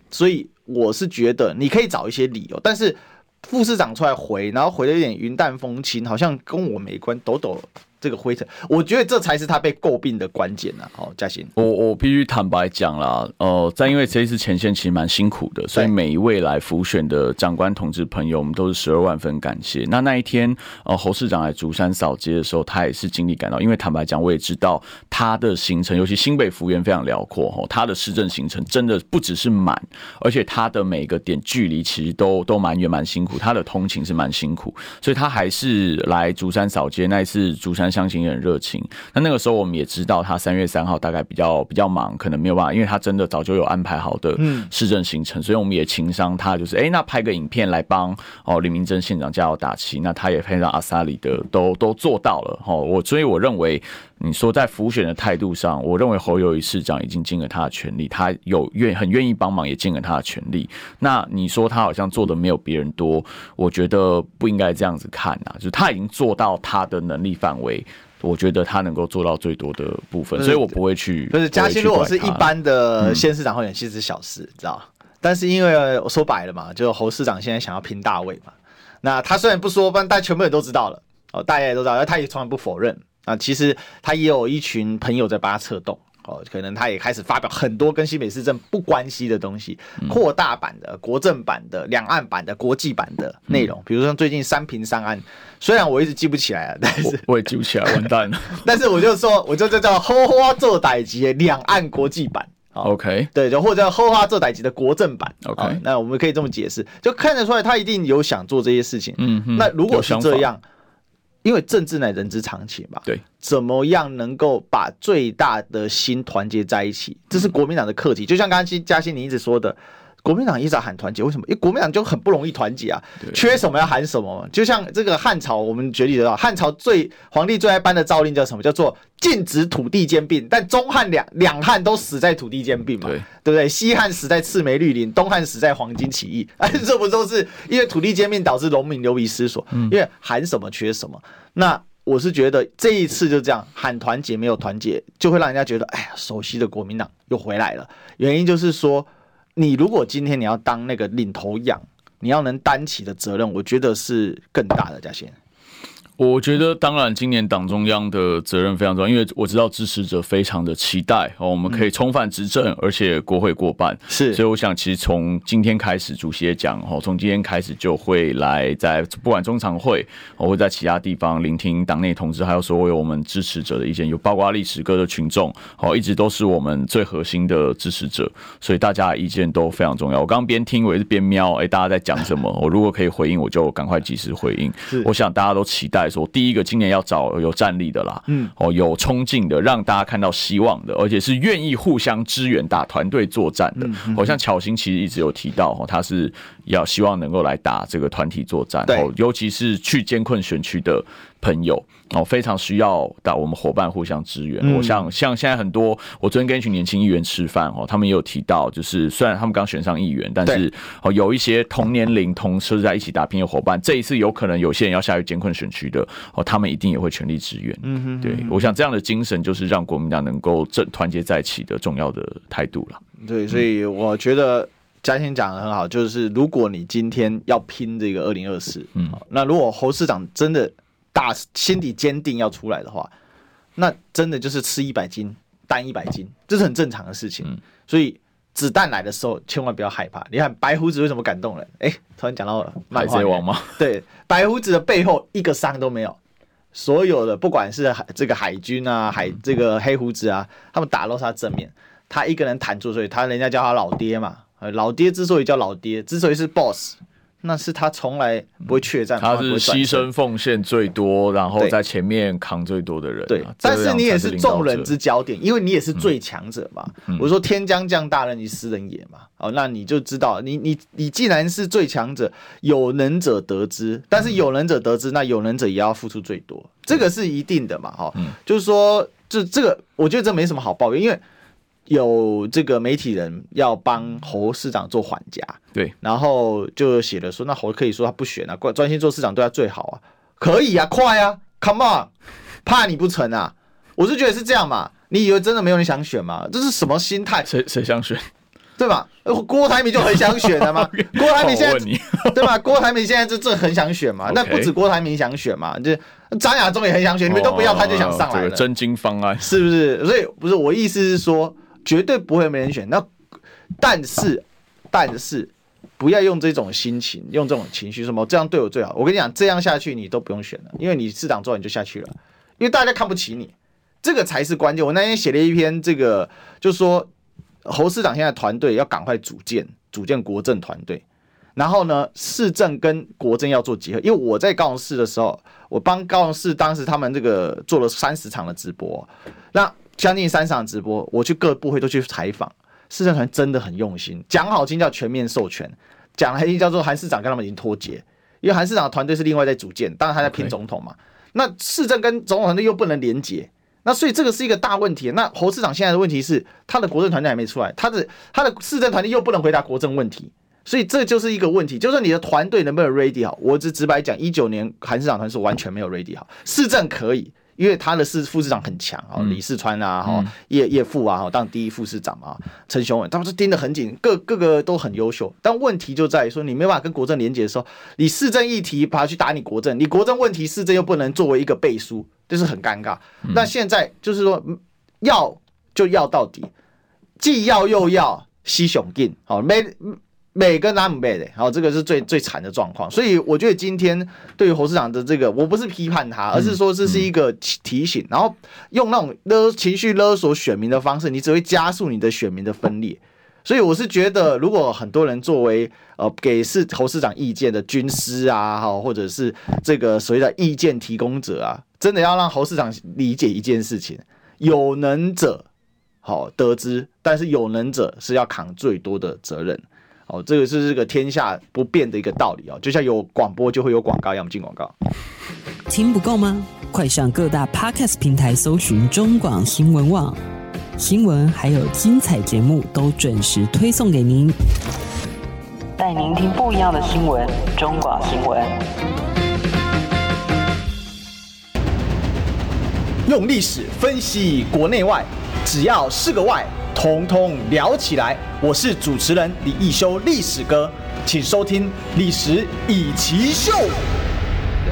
所以我是觉得你可以找一些理由，但是副市长出来回，然后回的有点云淡风轻，好像跟我没关，抖抖。这个灰尘，我觉得这才是他被诟病的关键呢。好，嘉欣，我我必须坦白讲啦，呃，在因为这一次前线其实蛮辛苦的，所以每一位来辅选的长官同志朋友，我们都是十二万分感谢。那那一天，呃，侯市长来竹山扫街的时候，他也是经历感到，因为坦白讲，我也知道他的行程，尤其新北幅员非常辽阔哈，他的市政行程真的不只是满，而且他的每个点距离其实都都蛮远蛮辛苦，他的通勤是蛮辛苦，所以他还是来竹山扫街。那一次竹山。乡情也很热情。那那个时候我们也知道他三月三号大概比较比较忙，可能没有办法，因为他真的早就有安排好的市政行程，所以我们也情商他，就是哎，那拍个影片来帮哦李明珍县长加油打气。那他也非常阿萨里的都都做到了哦。我所以我认为。你说在浮选的态度上，我认为侯友谊市长已经尽了他的全力，他有愿很愿意帮忙，也尽了他的全力。那你说他好像做的没有别人多，我觉得不应该这样子看呐，就是他已经做到他的能力范围，我觉得他能够做到最多的部分，所以我不会去。就是嘉兴如果是一般的县市长候选人，其实是小事，知道？但是因为我说白了嘛，就侯市长现在想要拼大位嘛，那他虽然不说，但大家全部人都知道了哦，大家也都知道，而他也从来不否认。啊，其实他也有一群朋友在帮他策动哦，可能他也开始发表很多跟新北市政不关系的东西，扩大版的、国政版的、两岸版的、国际版的内容，比如说最近三平三岸，虽然我一直记不起来了，但是我，我也记不起来，完蛋了。但是我就说，我就这叫后花做代级两岸国际版，OK，对，就或者叫后花做代级的国政版，OK，那我们可以这么解释，就看得出来他一定有想做这些事情。嗯，那如果是这样。因为政治乃人之常情嘛，对，怎么样能够把最大的心团结在一起，这是国民党的课题。就像刚刚嘉欣你一直说的。国民党一直喊团结，为什么？因为国民党就很不容易团结啊，缺什么要喊什么。就像这个汉朝，我们举例得到，汉朝最皇帝最爱颁的诏令叫什么？叫做禁止土地兼并。但中汉两两汉都死在土地兼并嘛，对，对不对？西汉死在赤眉绿林，东汉死在黄巾起义。哎，这不都是因为土地兼并导致农民流离失所？因为喊什么缺什么。那我是觉得这一次就这样喊团结没有团结，就会让人家觉得，哎呀，熟悉的国民党又回来了。原因就是说。你如果今天你要当那个领头羊，你要能担起的责任，我觉得是更大的，嘉兴。我觉得，当然，今年党中央的责任非常重要，因为我知道支持者非常的期待哦，我们可以重返执政，而且国会过半。是，所以我想，其实从今天开始，主席也讲哦，从今天开始就会来在不管中常会，我会在其他地方聆听党内同志，还有所有我们支持者的意见，有包括历史哥的群众哦，一直都是我们最核心的支持者，所以大家的意见都非常重要。我刚刚边听，我也是边瞄，哎，大家在讲什么？我如果可以回应，我就赶快及时回应。是我想大家都期待。说第一个，今年要找有战力的啦，嗯，哦，有冲劲的，让大家看到希望的，而且是愿意互相支援、打团队作战的。好像巧心其实一直有提到，哦，他是要希望能够来打这个团体作战，哦，尤其是去艰困选区的。朋友哦，非常需要的我们伙伴互相支援。我想像现在很多，我昨天跟一群年轻议员吃饭哦，他们也有提到，就是虽然他们刚选上议员，但是哦有一些同年龄、同时在一起打拼的伙伴，这一次有可能有些人要下去艰困选区的哦，他们一定也会全力支援。嗯哼，对，我想这样的精神就是让国民党能够正团结在一起的重要的态度了。对，所以我觉得嘉欣讲的很好，就是如果你今天要拼这个二零二四，嗯，那如果侯市长真的。打心底坚定要出来的话，那真的就是吃一百斤担一百斤，这是很正常的事情。所以子弹来的时候千万不要害怕。你看白胡子为什么感动人？哎，突然讲到海贼王吗？对，白胡子的背后一个伤都没有，所有的不管是海这个海军啊，海这个黑胡子啊，他们打都是他正面，他一个人坦住，所以他人家叫他老爹嘛。老爹之所以叫老爹，之所以是 boss。那是他从来不会怯战，他是牺牲奉献最多，然后在前面扛最多的人。对，但是你也是众人之焦点，因为你也是最强者嘛。我说天将降大任于斯人也嘛。哦，那你就知道，你你你既然是最强者，有能者得之。但是有能者得之，那有能者也要付出最多，这个是一定的嘛。哈，就是说，就这个，我觉得这没什么好抱怨，因为。有这个媒体人要帮侯市长做缓颊，对，然后就写了说，那侯可以说他不选啊，专心做市长对他最好啊，可以啊，快啊，Come on，怕你不成啊？我是觉得是这样嘛，你以为真的没有人想选吗？这是什么心态？谁谁想选？对吧？郭台铭就很想选的吗？郭台铭现在 对吧？郭台铭现在就这很想选嘛？那不止郭台铭想选嘛？就张亚中也很想选，你们都不要他就想上来了，真金方案是不是？所以不是我意思是说。绝对不会没人选，那但是但是不要用这种心情，用这种情绪，什么这样对我最好。我跟你讲，这样下去你都不用选了，因为你市长做你就下去了，因为大家看不起你，这个才是关键。我那天写了一篇，这个就说侯市长现在团队要赶快组建，组建国政团队。然后呢，市政跟国政要做结合。因为我在高雄市的时候，我帮高雄市当时他们这个做了三十场的直播，那将近三十场直播，我去各部会都去采访，市政团真的很用心，讲好听叫全面授权，讲来听叫做韩市长跟他们已经脱节，因为韩市长的团队是另外在组建，当然他在拼总统嘛。那市政跟总统团队又不能连结，那所以这个是一个大问题。那侯市长现在的问题是，他的国政团队还没出来，他的他的市政团队又不能回答国政问题。所以这就是一个问题，就是你的团队能不能 ready 好？我只直白讲，一九年韩市长团是完全没有 ready 好，市政可以，因为他的市副市长很强啊，李世川啊，哈叶叶富啊，哈当第一副市长啊，陈雄伟他们是盯得很紧，各各个都很优秀。但问题就在于说，你没办法跟国政连接的时候，你市政议题把他去打你国政，你国政问题市政又不能作为一个背书，就是很尴尬。那现在就是说要就要到底，既要又要，西雄劲好没？每个南北的，好，这个是最最惨的状况。所以我觉得今天对于侯市长的这个，我不是批判他，而是说这是一个提醒。然后用那种勒情绪勒索选民的方式，你只会加速你的选民的分裂。所以我是觉得，如果很多人作为呃给市侯市长意见的军师啊，哈，或者是这个所谓的意见提供者啊，真的要让侯市长理解一件事情：有能者好得知，但是有能者是要扛最多的责任。哦，这个是这个天下不变的一个道理哦，就像有广播就会有广告，一样进广告。听不够吗？快上各大 Podcast 平台搜寻中广新闻网新闻，还有精彩节目都准时推送给您，带您听不一样的新闻。中广新闻，用历史分析国内外，只要是个“外”。通通聊起来！我是主持人李易修，历史哥，请收听《历史易起 SHOW》。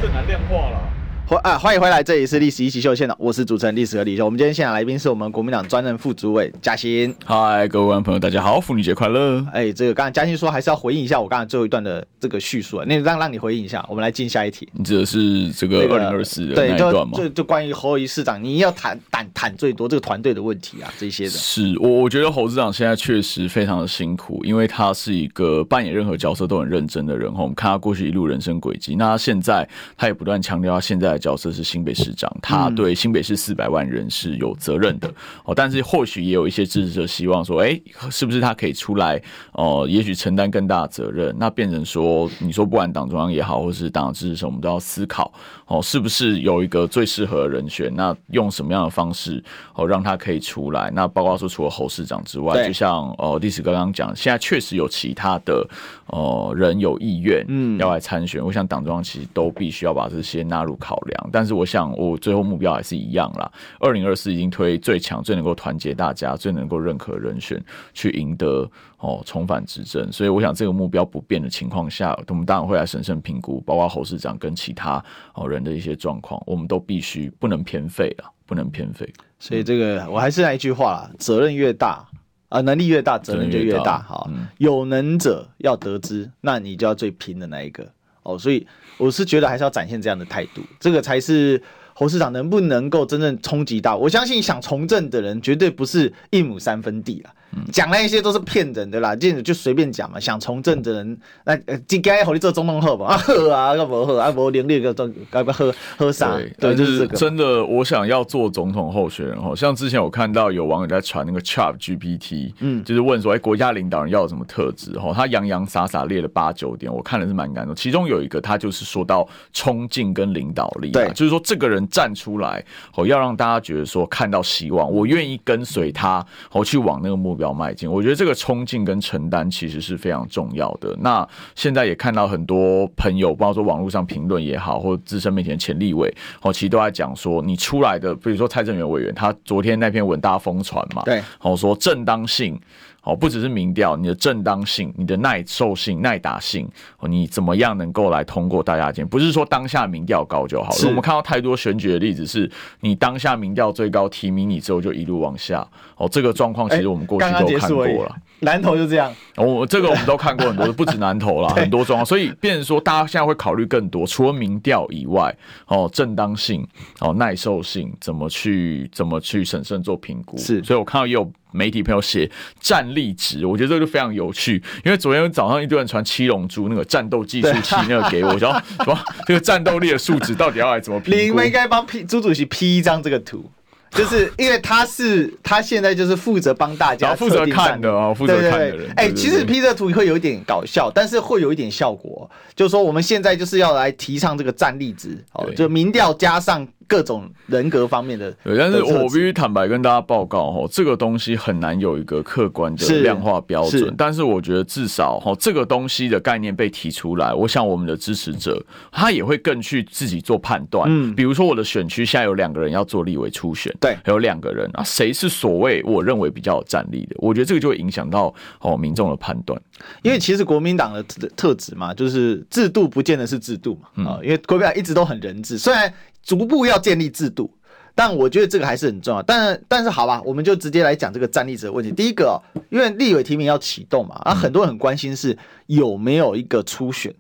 这难量化了。啊，欢迎回来，这里是历史一起 SHOW 现场，我是主持人历史和李秀。我们今天现场来宾是我们国民党专任副主委嘉欣。嗨，各位观众朋友，大家好，妇女节快乐！哎，这个刚才嘉欣说还是要回应一下我刚才最后一段的这个叙述啊，那让让你回应一下，我们来进下一题。你指的是这个二零二四的那一段吗？对，就就就关于侯友宜市长，你要谈谈谈最多这个团队的问题啊，这些的。是我我觉得侯市长现在确实非常的辛苦，因为他是一个扮演任何角色都很认真的人。我们看他过去一路人生轨迹，那他现在他也不断强调他现在的角色是新北市。长他对新北市四百万人是有责任的哦，但是或许也有一些支持者希望说，哎，是不是他可以出来哦？也许承担更大的责任，那变成说，你说不管党中央也好，或是党的支持者，我们都要思考哦，是不是有一个最适合的人选？那用什么样的方式哦，让他可以出来？那包括说，除了侯市长之外，就像哦，历史刚刚讲，现在确实有其他的哦人有意愿嗯要来参选，我想党中央其实都必须要把这些纳入考量，但是我想。我最后目标还是一样啦。二零二四已经推最强、最能够团结大家、最能够认可人选去赢得哦重返执政，所以我想这个目标不变的情况下，我们当然会来审慎评估，包括侯市长跟其他哦人的一些状况，我们都必须不能偏废啊，不能偏废。所以这个我还是那一句话啦，责任越大啊，能力越大，责任就越大。好，嗯、有能者要得之，那你就要最拼的那一个哦。所以我是觉得还是要展现这样的态度，这个才是。侯市长能不能够真正冲击到？我相信想从政的人绝对不是一亩三分地了。讲那一些都是骗人的啦，这就随便讲嘛。想从政的人，那呃，今该侯你做总统好不？啊喝啊，要不喝啊？不连那个都该不喝喝啥？对，就是这个。真的，我想要做总统候选人哦。像之前我看到有网友在传那个 Chat GPT，嗯，就是问说，哎，国家领导人要有什么特质？哈，他洋洋洒洒列了八九点，我看了是蛮感动。其中有一个，他就是说到冲劲跟领导力，对，就是说这个人站出来，哦，要让大家觉得说看到希望，我愿意跟随他，哦，去往那个目标。要迈进，我觉得这个冲劲跟承担其实是非常重要的。那现在也看到很多朋友，包括说网络上评论也好，或者资深媒体的前立委，哦，其实都在讲说，你出来的，比如说蔡正元委员，他昨天那篇文大家疯传嘛，对，哦，说正当性。哦，不只是民调，你的正当性、你的耐受性、耐打性，哦，你怎么样能够来通过大家见？不是说当下民调高就好了。我们看到太多选举的例子，是你当下民调最高，提名你之后就一路往下。哦，这个状况其实我们过去都看过了。南投就这样。哦，这个我们都看过很多，不止南投啦，很多状况。所以变成说，大家现在会考虑更多，除了民调以外，哦，正当性、哦，耐受性，怎么去怎么去审慎做评估？是。所以我看到也有。媒体朋友写战力值，我觉得这个就非常有趣。因为昨天早上一堆人传七龙珠那个战斗计数器那个给我，然后说这个战斗力的数值到底要来怎么评？你们应该帮 P 朱主席 P 一张这个图。就是因为他是他现在就是负责帮大家负责看的 哦，负责看的人。哎，其实 P 这图会有一点搞笑，但是会有一点效果。就是说我们现在就是要来提倡这个战力值哦，就民调加上。各种人格方面的，对，但是我必须坦白跟大家报告哦，这个东西很难有一个客观的量化标准。但是我觉得至少哈，这个东西的概念被提出来，我想我们的支持者他也会更去自己做判断。嗯，比如说我的选区现在有两个人要做立委初选，对，还有两个人啊，谁是所谓我认为比较有战力的？我觉得这个就会影响到哦民众的判断。因为其实国民党的特质嘛，就是制度不见得是制度嘛啊，因为国民党一直都很人治，虽然。逐步要建立制度，但我觉得这个还是很重要。但但是好吧，我们就直接来讲这个战力者的问题。第一个、哦，因为立委提名要启动嘛，啊，很多人很关心是有没有一个初选。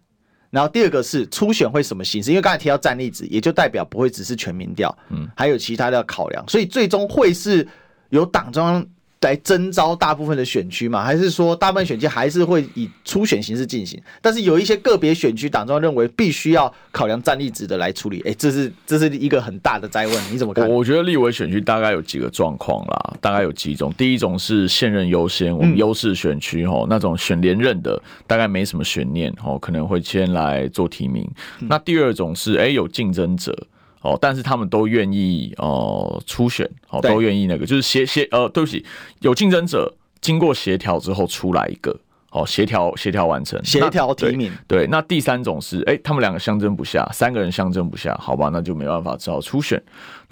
然后第二个是初选会什么形式？因为刚才提到战力值，也就代表不会只是全民调，嗯，还有其他的考量，所以最终会是由党中央。来征召大部分的选区嘛，还是说大部分选区还是会以初选形式进行？但是有一些个别选区，党中央认为必须要考量战力值的来处理。哎，这是这是一个很大的灾问，你怎么看？我觉得立委选区大概有几个状况啦，大概有几种。第一种是现任优先，我们优势选区吼，那种选连任的大概没什么悬念吼，可能会先来做提名。那第二种是哎有竞争者。哦，但是他们都愿意呃初选，哦都愿意那个，就是协协呃，对不起，有竞争者经过协调之后出来一个，哦协调协调完成，协调提名。对，对，那第三种是哎、欸，他们两个相争不下，三个人相争不下，好吧，那就没办法，只好初选。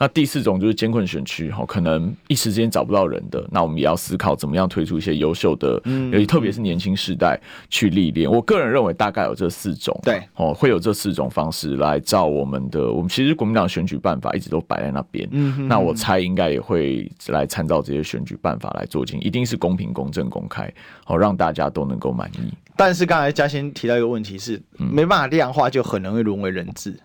那第四种就是艰困选区，哈，可能一时间找不到人的，那我们也要思考怎么样推出一些优秀的，嗯，特别是年轻世代去历练。我个人认为大概有这四种，对，哦，会有这四种方式来照我们的，我们其实国民党选举办法一直都摆在那边，嗯，那我猜应该也会来参照这些选举办法来做进，一定是公平、公正、公开，好让大家都能够满意。但是刚才嘉欣提到一个问题是，没办法量化，就很容易沦为人质。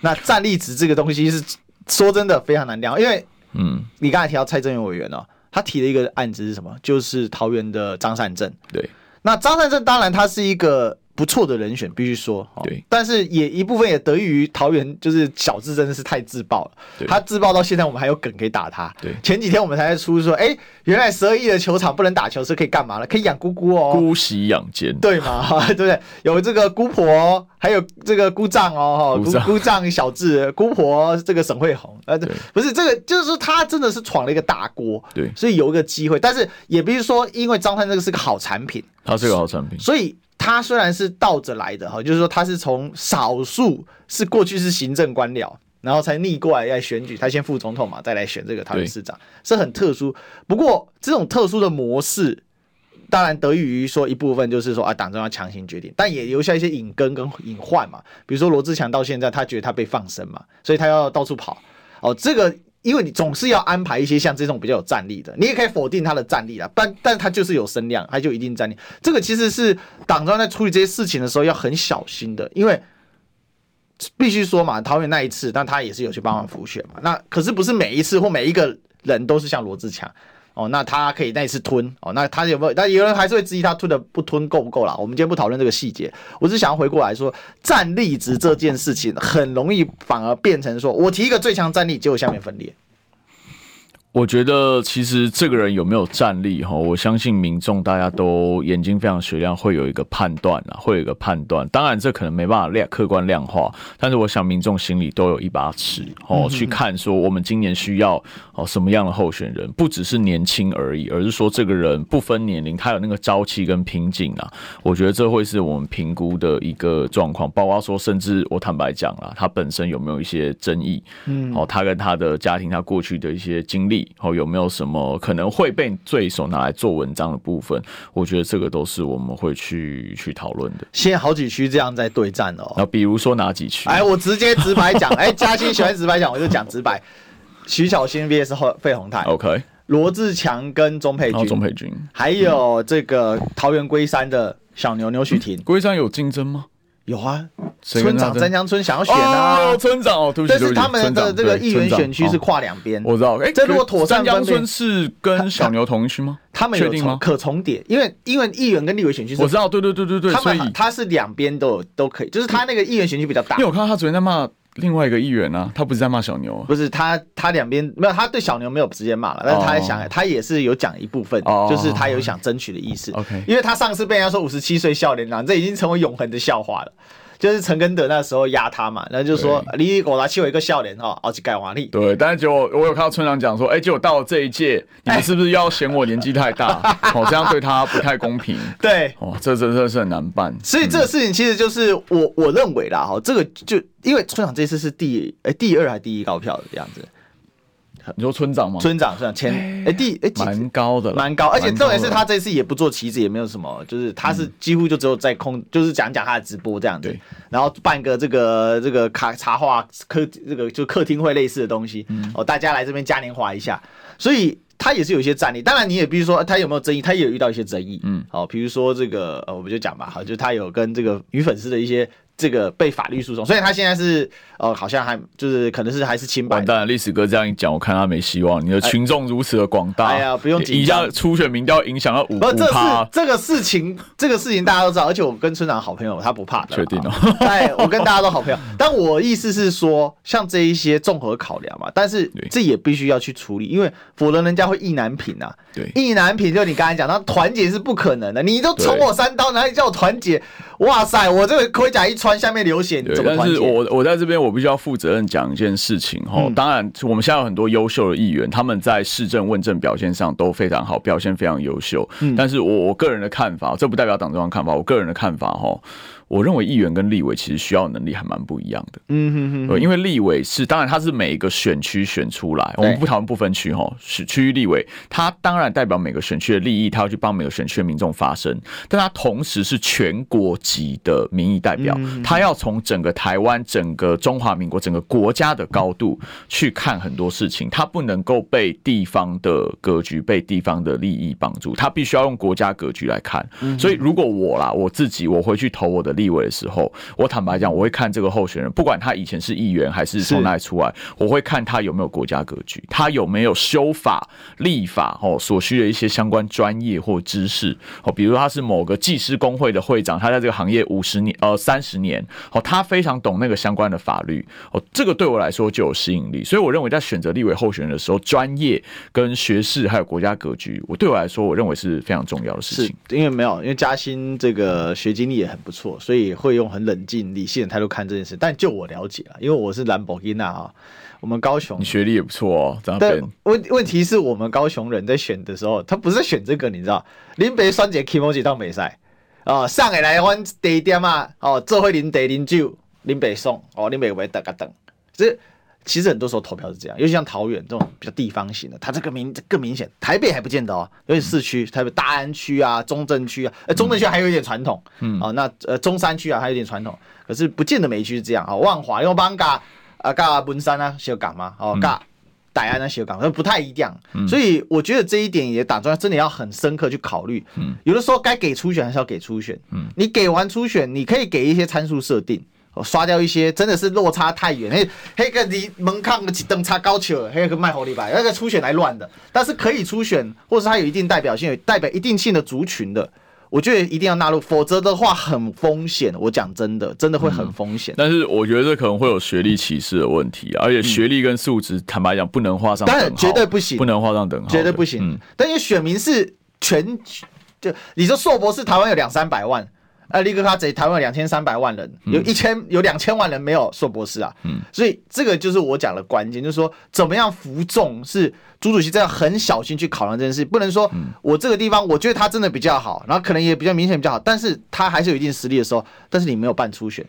那战力值这个东西是。说真的非常难聊，因为嗯，你刚才提到蔡正元委员哦，他提的一个案子是什么？就是桃园的张善政。对，那张善政当然他是一个。不错的人选，必须说，对，但是也一部分也得益于桃园，就是小智真的是太自爆了，他自爆到现在，我们还有梗可以打他。对，前几天我们才在出说，哎、欸，原来十二亿的球场不能打球是可以干嘛了？可以养姑姑哦，姑息养奸，对嘛？对不对？有这个姑婆，还有这个姑丈哦，姑姑丈。小智，姑婆这个沈慧红，呃，不是这个，就是说他真的是闯了一个大锅，对，所以有一个机会，但是也必须说，因为张三这个是个好产品，他是个好产品，所以。他虽然是倒着来的哈，就是说他是从少数是过去是行政官僚，然后才逆过来要选举，他先副总统嘛，再来选这个桃园市长，是很特殊。不过这种特殊的模式，当然得益于说一部分就是说啊，党中央强行决定，但也留下一些隐根跟隐患嘛。比如说罗志强到现在他觉得他被放生嘛，所以他要到处跑哦，这个。因为你总是要安排一些像这种比较有战力的，你也可以否定他的战力啦，但但他就是有声量，他就一定战力。这个其实是党中在处理这些事情的时候要很小心的，因为必须说嘛，桃园那一次，但他也是有去帮忙辅选嘛。那可是不是每一次或每一个人都是像罗志强。哦，那他可以那一次吞哦，那他有没有？那有人还是会质疑他吞的不吞够不够啦。我们今天不讨论这个细节，我只想要回过来说，战力值这件事情很容易反而变成说我提一个最强战力，结果下面分裂。我觉得其实这个人有没有战力哈，我相信民众大家都眼睛非常雪亮，会有一个判断啊，会有一个判断。当然这可能没办法量客观量化，但是我想民众心里都有一把尺哦，去看说我们今年需要哦什么样的候选人，不只是年轻而已，而是说这个人不分年龄，他有那个朝气跟拼劲啊。我觉得这会是我们评估的一个状况，包括说甚至我坦白讲了，他本身有没有一些争议，嗯，哦，他跟他的家庭，他过去的一些经历。哦，有没有什么可能会被对手拿来做文章的部分？我觉得这个都是我们会去去讨论的。现在好几区这样在对战哦。那比如说哪几区？哎，我直接直白讲，哎，嘉欣喜欢直白讲，我就讲直白。徐小新 VS 后费宏泰，OK。罗志强跟钟佩君，钟佩君，还有这个桃园龟山的小牛牛许婷。龟山有竞争吗？有啊，村长湛江村想要选啊，哦，村长哦，对不起，但是他们的这个议员选区是跨两边，我知道。哎，这如果妥善江村是跟小牛同一区吗？他们有重可重叠，因为因为议员跟立委选区是，我知道，对对对对对，他们他是两边都有都可以，就是他那个议员选区比较大。因为我看到他昨天在骂另外一个议员啊，他不是在骂小牛，不是他他两边没有，他对小牛没有直接骂了，但是他想他也是有讲一部分，就是他有想争取的意思。OK，因为他上次被人家说五十七岁笑脸郎，这已经成为永恒的笑话了。就是陈根德那时候压他嘛，然后就说你给我拿去我一个笑脸哈，而且改华丽。对，但是结果我有看到村长讲说，哎、欸，结果到了这一届，你们是不是要嫌我年纪太大？哦，这样对他不太公平。对，哦，这真的是很难办。所以这个事情其实就是我我认为啦，哈，这个就因为村长这次是第哎、欸、第二还是第一高票的样子。你说村长吗？村长是前哎第哎蛮高的，蛮高，而且重点是他这次也不做旗子，也没有什么，就是他是几乎就只有在空，就是讲讲他的直播这样子，然后办个这个这个卡茶话客这个就客厅会类似的东西，哦，大家来这边嘉年华一下，所以他也是有一些战力。当然你也比如说他有没有争议，他也有遇到一些争议，嗯，好，比如说这个呃，我们就讲吧，好，就他有跟这个女粉丝的一些。这个被法律诉讼，所以他现在是呃，好像还就是可能是还是清白。完蛋了，历史哥这样一讲，我看他没希望。你的群众如此的广大，哎呀，不用紧张。一下初选民调影响到五不，这趴。这个事情，这个事情大家都知道，而且我跟村长好朋友，他不怕的。确定哦。哎，我跟大家都好朋友，但我意思是说，像这一些综合考量嘛，但是这也必须要去处理，因为否则人家会意难平啊。对，意难平就你刚才讲，那团结是不可能的。你都捅我三刀，哪里叫我团结？哇塞，我这个盔甲一穿，下面流血。对，但是我我在这边，我必须要负责任讲一件事情哈。当然，我们现在有很多优秀的议员，他们在市政问政表现上都非常好，表现非常优秀。但是我我个人的看法，这不代表党中央看法，我个人的看法哈。我认为议员跟立委其实需要能力还蛮不一样的，嗯哼哼，因为立委是当然他是每一个选区选出来，我们不讨论不分区哈，是区域立委，他当然代表每个选区的利益，他要去帮每个选区的民众发声，但他同时是全国级的民意代表，他要从整个台湾、整个中华民国、整个国家的高度去看很多事情，他不能够被地方的格局、被地方的利益绑住，他必须要用国家格局来看。所以如果我啦，我自己我回去投我的立委。立委的时候，我坦白讲，我会看这个候选人，不管他以前是议员还是从哪里出来，我会看他有没有国家格局，他有没有修法、立法哦所需的一些相关专业或知识。哦，比如他是某个技师工会的会长，他在这个行业五十年呃三十年哦，他非常懂那个相关的法律哦，这个对我来说就有吸引力，所以我认为在选择立委候选人的时候，专业跟学士还有国家格局，我对我来说，我认为是非常重要的事情。因为没有，因为嘉兴这个学经历也很不错，所以。也会用很冷静、理性的态度看这件事，但就我了解啊，因为我是兰博基纳啊，我们高雄，你学历也不错哦。但问问题是我们高雄人在选的时候，他不是选这个，你知道？林北双杰 Kimoji 到美赛哦，上海来湾第一点嘛，哦，这会林得林就林北送哦，林北为等个等，这。其实很多时候投票是这样，尤其像桃园这种比较地方型的，它这个明更明显。台北还不见得哦，尤其市区，台北大安区啊、中正区啊，呃，中正区还有一点传统，嗯，啊，那呃中山区啊还有一点传统，可是不见得每一区是这样啊。万华因为帮嘎啊嘎文山啊小港嘛，哦嘎大安啊小港，那不太一样。所以我觉得这一点也打算，真的要很深刻去考虑。嗯，有的时候该给初选还是要给初选。嗯，你给完初选，你可以给一些参数设定。刷掉一些真的是落差太远，那那个离门槛的等差高球，还有个卖红礼白，那个初选来乱的，但是可以初选，或是他有一定代表性，有代表一定性的族群的，我觉得一定要纳入，否则的话很风险。我讲真的，真的会很风险、嗯。但是我觉得这可能会有学历歧视的问题，而且学历跟素质，坦白讲不能画上等号，绝对不行，不能画上等号，绝对不行。嗯、但因为选民是全，就你说硕博士，台湾有两三百万。呃，立刻他贼台湾两千三百万人，有一千有两千万人没有硕博士啊，嗯，所以这个就是我讲的关键，就是说怎么样服众是朱主席这样很小心去考量这件事，不能说我这个地方我觉得他真的比较好，然后可能也比较明显比较好，但是他还是有一定实力的时候，但是你没有办初选，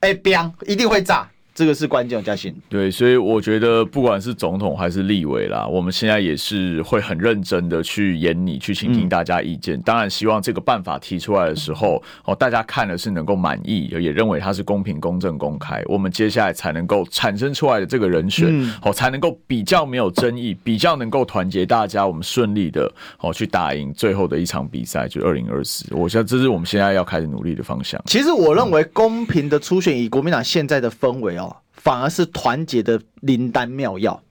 哎，biang 一定会炸。这个是关键，嘉欣。对，所以我觉得不管是总统还是立委啦，我们现在也是会很认真的去研拟，去倾听大家意见。嗯、当然，希望这个办法提出来的时候，哦，大家看了是能够满意，也认为它是公平、公正、公开，我们接下来才能够产生出来的这个人选，哦，才能够比较没有争议，比较能够团结大家，我们顺利的哦去打赢最后的一场比赛，就二零二四。我想这是我们现在要开始努力的方向。其实我认为公平的初选，以国民党现在的氛围哦，反而是团结的灵丹妙药。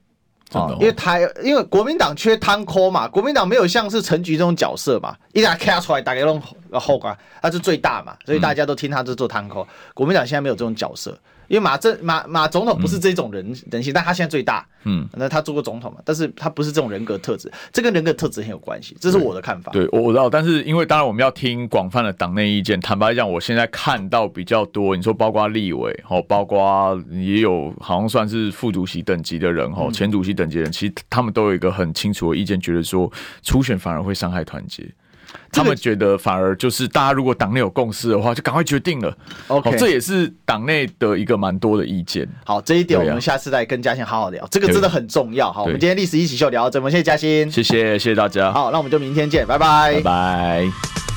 哦，因为台因为国民党缺汤科嘛，国民党没有像是陈菊这种角色嘛，一打开出来大家弄后啊，他是最大嘛，所以大家都听他这做汤抠。国民党现在没有这种角色。因为马政马马总统不是这种人人性，嗯、但他现在最大，嗯，那他做过总统嘛，但是他不是这种人格特质，这跟人格特质很有关系，这是我的看法。对，我我知道，但是因为当然我们要听广泛的党内意见。坦白讲，我现在看到比较多，你说包括立委，哦，包括也有好像算是副主席等级的人，哦，前主席等级的人，其实他们都有一个很清楚的意见，觉得说初选反而会伤害团结。他们觉得反而就是大家如果党内有共识的话，就赶快决定了。OK，这也是党内的一个蛮多的意见。好，这一点我们下次再跟嘉欣好好聊，这个真的很重要。好，我们今天历史一起秀聊到这，我们谢谢嘉欣，谢谢谢谢大家。好，那我们就明天见，拜拜，拜拜。